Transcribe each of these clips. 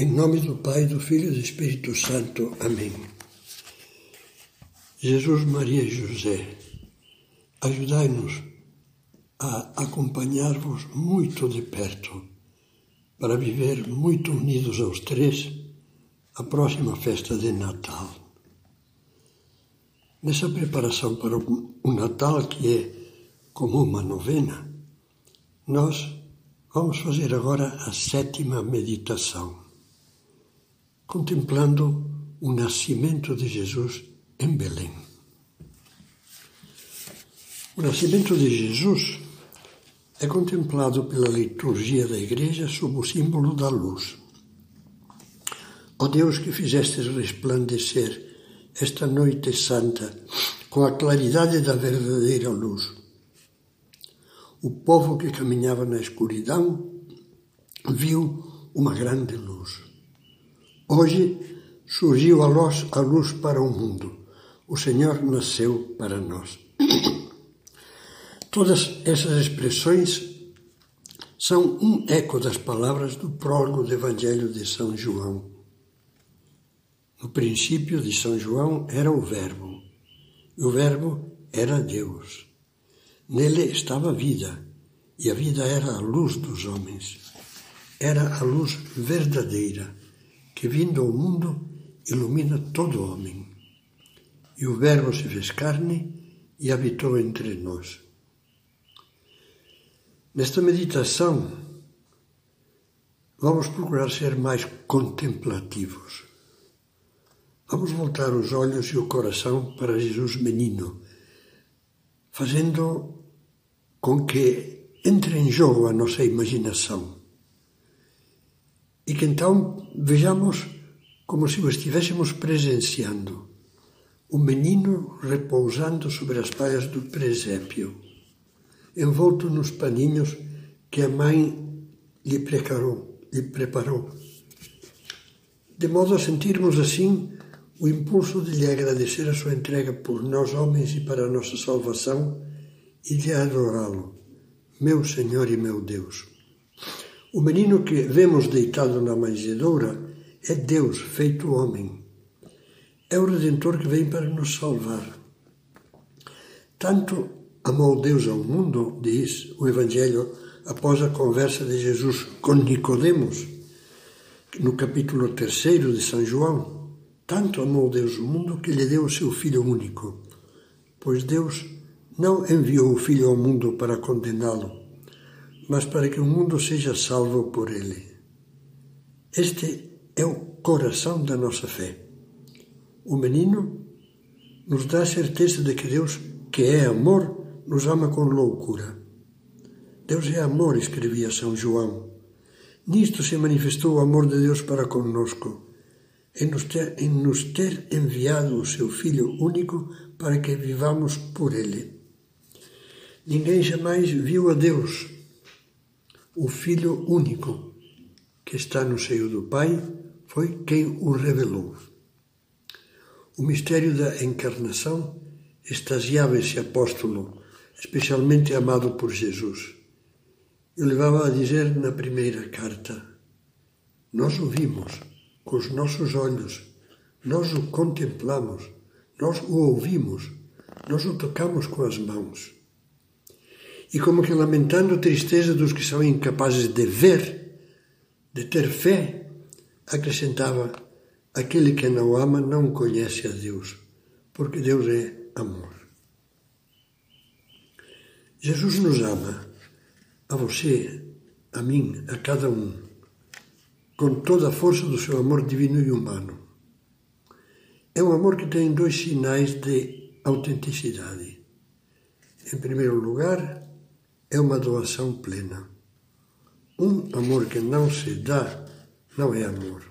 Em nome do Pai, do Filho e do Espírito Santo. Amém. Jesus, Maria e José, ajudai-nos a acompanhar-vos muito de perto, para viver muito unidos aos três a próxima festa de Natal. Nessa preparação para o Natal, que é como uma novena, nós vamos fazer agora a sétima meditação contemplando o nascimento de Jesus em Belém. O nascimento de Jesus é contemplado pela liturgia da Igreja sob o símbolo da luz. Ó Deus que fizestes resplandecer esta noite santa com a claridade da verdadeira luz. O povo que caminhava na escuridão viu uma grande luz. Hoje surgiu a luz, a luz para o mundo. O Senhor nasceu para nós. Todas essas expressões são um eco das palavras do prólogo do Evangelho de São João. No princípio de São João era o Verbo, e o Verbo era Deus. Nele estava a vida, e a vida era a luz dos homens. Era a luz verdadeira que vindo ao mundo ilumina todo homem. E o Verbo se fez carne e habitou entre nós. Nesta meditação, vamos procurar ser mais contemplativos. Vamos voltar os olhos e o coração para Jesus menino, fazendo com que entre em jogo a nossa imaginação e que então vejamos como se o estivéssemos presenciando. O menino repousando sobre as palhas do presépio, envolto nos paninhos que a mãe lhe preparou, lhe preparou. De modo a sentirmos assim o impulso de lhe agradecer a sua entrega por nós homens e para a nossa salvação e de adorá-lo, meu Senhor e meu Deus. O menino que vemos deitado na manjedoura é Deus feito homem. É o Redentor que vem para nos salvar. Tanto amou Deus ao mundo, diz o Evangelho após a conversa de Jesus com Nicodemos, no capítulo 3 de São João. Tanto amou Deus o mundo que lhe deu o seu Filho único, pois Deus não enviou o Filho ao mundo para condená-lo, mas para que o mundo seja salvo por ele. Este é o coração da nossa fé. O menino nos dá a certeza de que Deus, que é amor, nos ama com loucura. Deus é amor, escrevia São João. Nisto se manifestou o amor de Deus para conosco, em nos ter, em nos ter enviado o seu Filho único para que vivamos por ele. Ninguém jamais viu a Deus o Filho único, que está no seio do Pai, foi quem o revelou. O mistério da encarnação extasiava esse apóstolo, especialmente amado por Jesus. Eu levava a dizer na primeira carta: Nós o vimos com os nossos olhos, nós o contemplamos, nós o ouvimos, nós o tocamos com as mãos e como que lamentando a tristeza dos que são incapazes de ver, de ter fé, acrescentava: aquele que não ama não conhece a Deus, porque Deus é amor. Jesus nos ama, a você, a mim, a cada um, com toda a força do seu amor divino e humano. É um amor que tem dois sinais de autenticidade. Em primeiro lugar, é uma doação plena. Um amor que não se dá não é amor.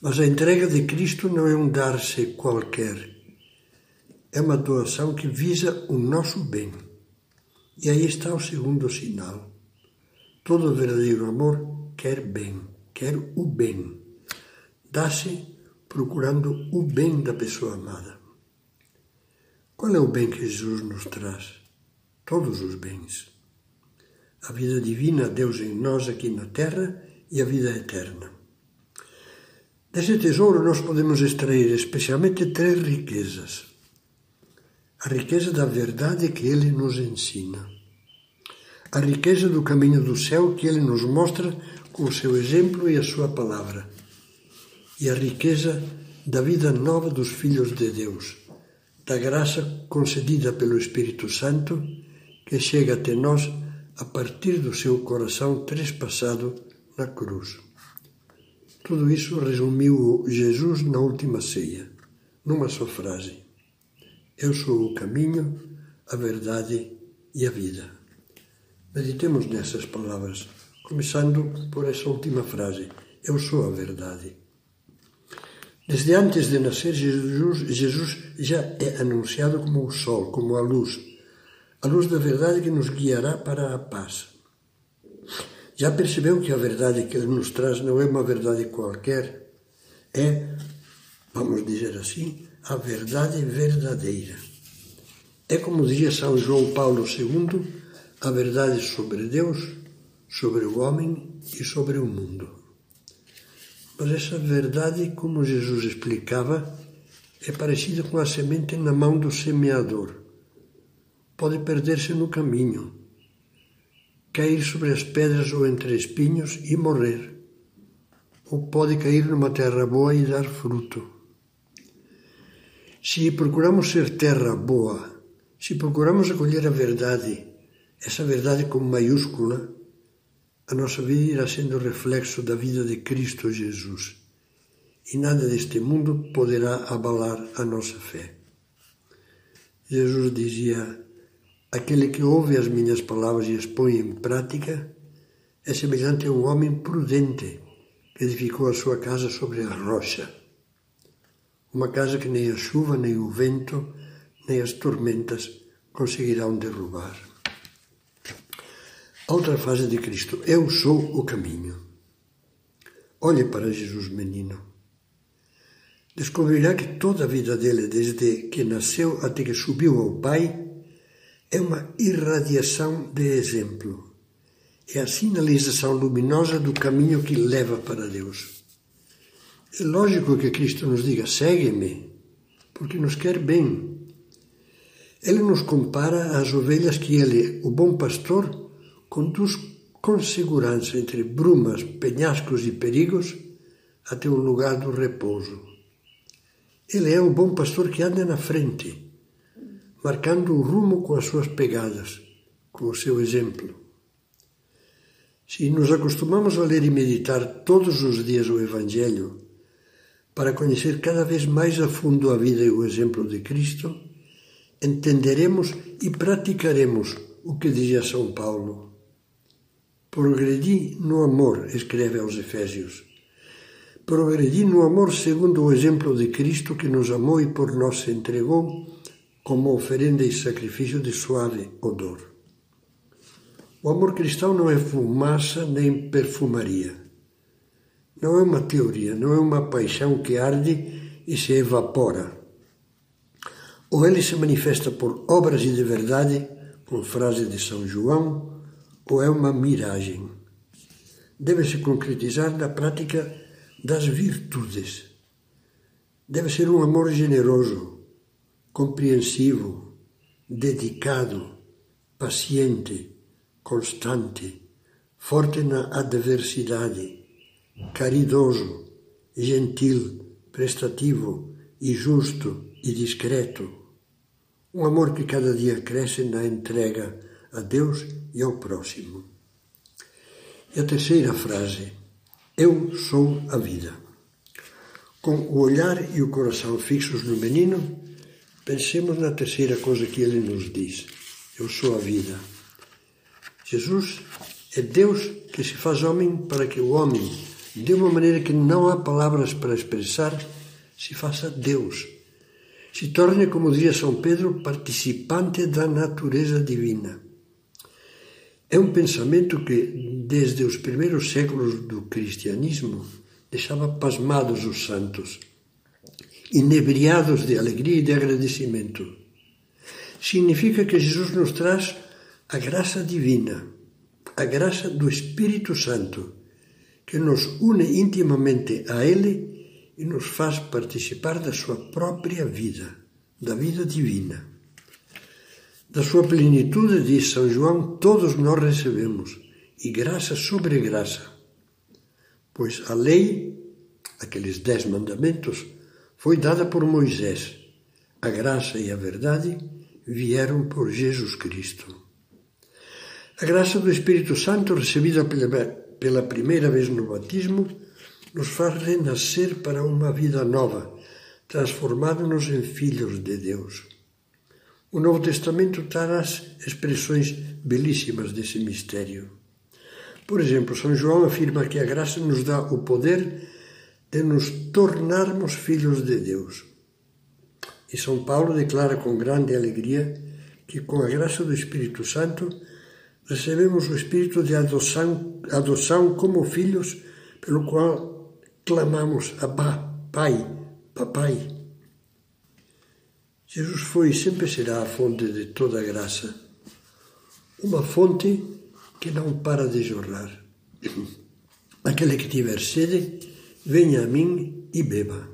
Mas a entrega de Cristo não é um dar-se qualquer. É uma doação que visa o nosso bem. E aí está o segundo sinal. Todo verdadeiro amor quer bem, quer o bem. Dá-se procurando o bem da pessoa amada. Qual é o bem que Jesus nos traz? Todos os bens. A vida divina, Deus em nós aqui na terra e a vida eterna. Desse tesouro nós podemos extrair especialmente três riquezas. A riqueza da verdade que ele nos ensina. A riqueza do caminho do céu que ele nos mostra com o seu exemplo e a sua palavra. E a riqueza da vida nova dos filhos de Deus, da graça concedida pelo Espírito Santo que chega até nós a partir do seu coração trespassado na cruz. Tudo isso resumiu Jesus na última ceia, numa só frase: Eu sou o caminho, a verdade e a vida. Meditemos nessas palavras, começando por essa última frase: Eu sou a verdade. Desde antes de nascer, Jesus, Jesus já é anunciado como o sol, como a luz, a luz da verdade que nos guiará para a paz. Já percebeu que a verdade que ele nos traz não é uma verdade qualquer, é, vamos dizer assim, a verdade verdadeira. É como dizia São João Paulo II, a verdade sobre Deus, sobre o homem e sobre o mundo. Mas essa verdade, como Jesus explicava, é parecida com a semente na mão do semeador. Pode perder-se no caminho cair sobre as pedras ou entre espinhos e morrer, ou pode cair numa terra boa e dar fruto. Se procuramos ser terra boa, se procuramos acolher a verdade, essa verdade com maiúscula, a nossa vida irá sendo reflexo da vida de Cristo Jesus, e nada deste mundo poderá abalar a nossa fé. Jesus dizia: Aquele que ouve as minhas palavras e as põe em prática é semelhante a um homem prudente que edificou a sua casa sobre a rocha. Uma casa que nem a chuva, nem o vento, nem as tormentas conseguirão derrubar. Outra frase de Cristo: Eu sou o caminho. Olhe para Jesus, menino. Descobrirá que toda a vida dele, desde que nasceu até que subiu ao Pai, é uma irradiação de exemplo. É a sinalização luminosa do caminho que leva para Deus. É lógico que Cristo nos diga: segue-me, porque nos quer bem. Ele nos compara às ovelhas que ele, o bom pastor, conduz com segurança entre brumas, penhascos e perigos até o lugar do repouso. Ele é o bom pastor que anda na frente marcando o rumo com as suas pegadas, com o seu exemplo. Se nos acostumamos a ler e meditar todos os dias o Evangelho, para conhecer cada vez mais a fundo a vida e o exemplo de Cristo, entenderemos e praticaremos o que dizia São Paulo. Progredi no amor, escreve aos Efésios. Progredi no amor segundo o exemplo de Cristo que nos amou e por nós se entregou como oferenda e sacrifício de suave odor. O amor cristão não é fumaça nem perfumaria. Não é uma teoria, não é uma paixão que arde e se evapora. Ou ele se manifesta por obras de verdade, com frase de São João, ou é uma miragem. Deve se concretizar na prática das virtudes. Deve ser um amor generoso, compreensivo, dedicado, paciente, constante, forte na adversidade, caridoso, gentil, prestativo e justo e discreto. Um amor que cada dia cresce na entrega a Deus e ao próximo. E a terceira frase: Eu sou a vida. Com o olhar e o coração fixos no menino, Pensemos na terceira coisa que ele nos diz: Eu sou a vida. Jesus é Deus que se faz homem para que o homem, de uma maneira que não há palavras para expressar, se faça Deus. Se torne, como dizia São Pedro, participante da natureza divina. É um pensamento que, desde os primeiros séculos do cristianismo, deixava pasmados os santos inebriados de alegria e de agradecimento. Significa que Jesus nos traz a graça divina, a graça do Espírito Santo, que nos une intimamente a Ele e nos faz participar da sua própria vida, da vida divina. Da sua plenitude, diz São João, todos nós recebemos, e graça sobre graça. Pois a lei, aqueles dez mandamentos, foi dada por Moisés. A graça e a verdade vieram por Jesus Cristo. A graça do Espírito Santo, recebida pela, primeira vez no batismo, nos faz renascer para uma vida nova, transformando-nos em filhos de Deus. O Novo Testamento traz expressões belíssimas desse mistério. Por exemplo, São João afirma que a graça nos dá o poder de nos tornarmos filhos de Deus. E São Paulo declara com grande alegria que, com a graça do Espírito Santo, recebemos o espírito de adoção, adoção como filhos, pelo qual clamamos Abba, Pai, Papai. Jesus foi e sempre será a fonte de toda a graça, uma fonte que não para de jorrar. Aquele que tiver sede, venha a mim e beba,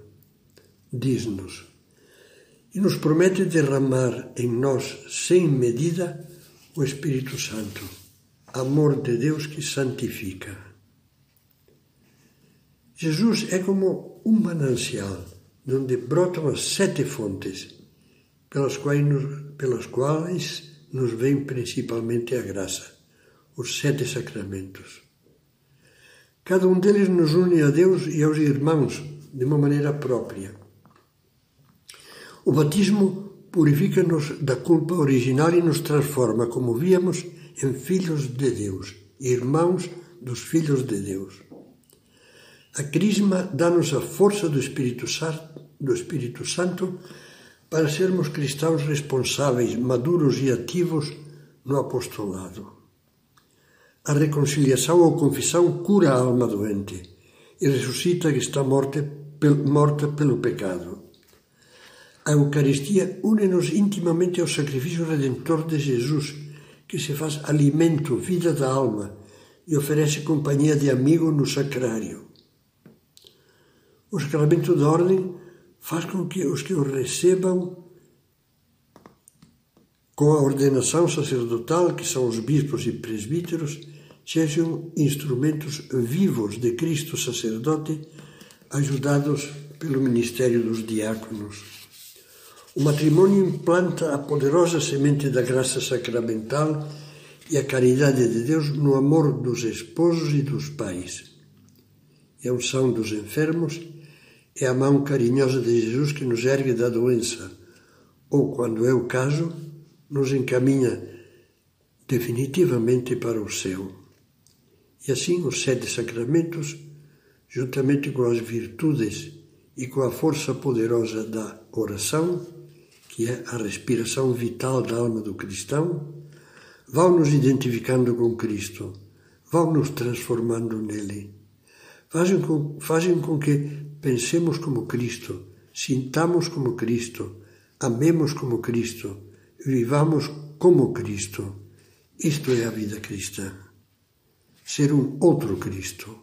diz-nos e nos promete derramar em nós sem medida o Espírito Santo, amor de Deus que santifica. Jesus é como um manancial de onde brotam as sete fontes, pelas quais nos, pelas quais nos vem principalmente a graça, os sete sacramentos. Cada um deles nos une a Deus e aos irmãos de uma maneira própria o batismo purifica-nos da culpa original e nos transforma, como víamos, em filhos de Deus, irmãos dos filhos de Deus. A crisma dá-nos a força do Espírito, do Espírito Santo para sermos cristãos responsáveis, maduros e ativos no apostolado. A reconciliação ou confissão cura a alma doente e ressuscita que está morta pelo pecado. A Eucaristia une-nos intimamente ao sacrifício redentor de Jesus, que se faz alimento, vida da alma e oferece companhia de amigo no sacrário. O sacramento da ordem faz com que os que o recebam com a ordenação sacerdotal, que são os bispos e presbíteros, sejam instrumentos vivos de Cristo sacerdote, ajudados pelo ministério dos diáconos. O matrimônio implanta a poderosa semente da graça sacramental e a caridade de Deus no amor dos esposos e dos pais. É a unção dos enfermos é a mão carinhosa de Jesus que nos ergue da doença, ou, quando é o caso, nos encaminha definitivamente para o céu. E assim os sete sacramentos, juntamente com as virtudes e com a força poderosa da oração, que é a respiração vital da alma do cristão, vão nos identificando com Cristo, vão nos transformando nele. Fazem com, fazem com que pensemos como Cristo, sintamos como Cristo, amemos como Cristo, vivamos como Cristo. Isto é a vida cristã. Ser um outro Cristo.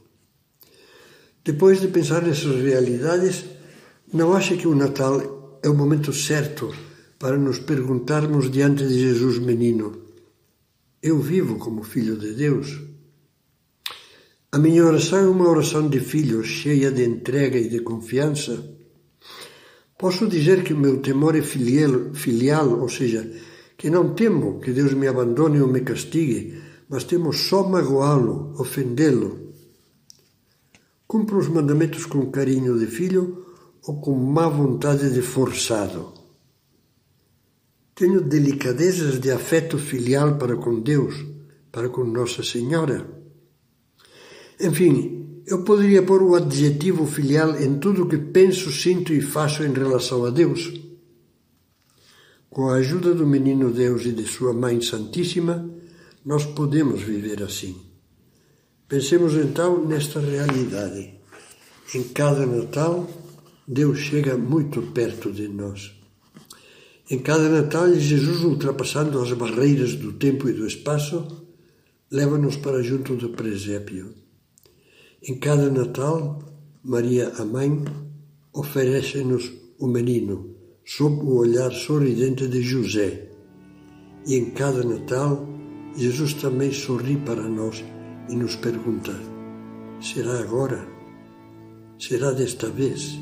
Depois de pensar nessas realidades, não acha que o Natal é o momento certo para nos perguntarmos diante de Jesus menino: Eu vivo como filho de Deus? A minha oração é uma oração de filho, cheia de entrega e de confiança. Posso dizer que o meu temor é filial, filial, ou seja, que não temo que Deus me abandone ou me castigue, mas temo só magoá-lo, ofendê-lo. Cumpro os mandamentos com carinho de filho ou com má vontade de forçado. Tenho delicadezas de afeto filial para com Deus, para com Nossa Senhora. Enfim, eu poderia pôr o adjetivo filial em tudo o que penso, sinto e faço em relação a Deus. Com a ajuda do Menino Deus e de Sua Mãe Santíssima, nós podemos viver assim. Pensemos então nesta realidade. Em cada Natal, Deus chega muito perto de nós. Em cada Natal, Jesus, ultrapassando as barreiras do tempo e do espaço, leva-nos para junto do presépio. Em cada Natal, Maria, a Mãe, oferece-nos o menino, sob o olhar sorridente de José. E em cada Natal, Jesus também sorri para nós e nos pergunta: será agora? Será desta vez?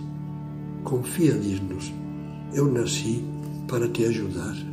Confia, diz-nos, eu nasci para te ajudar.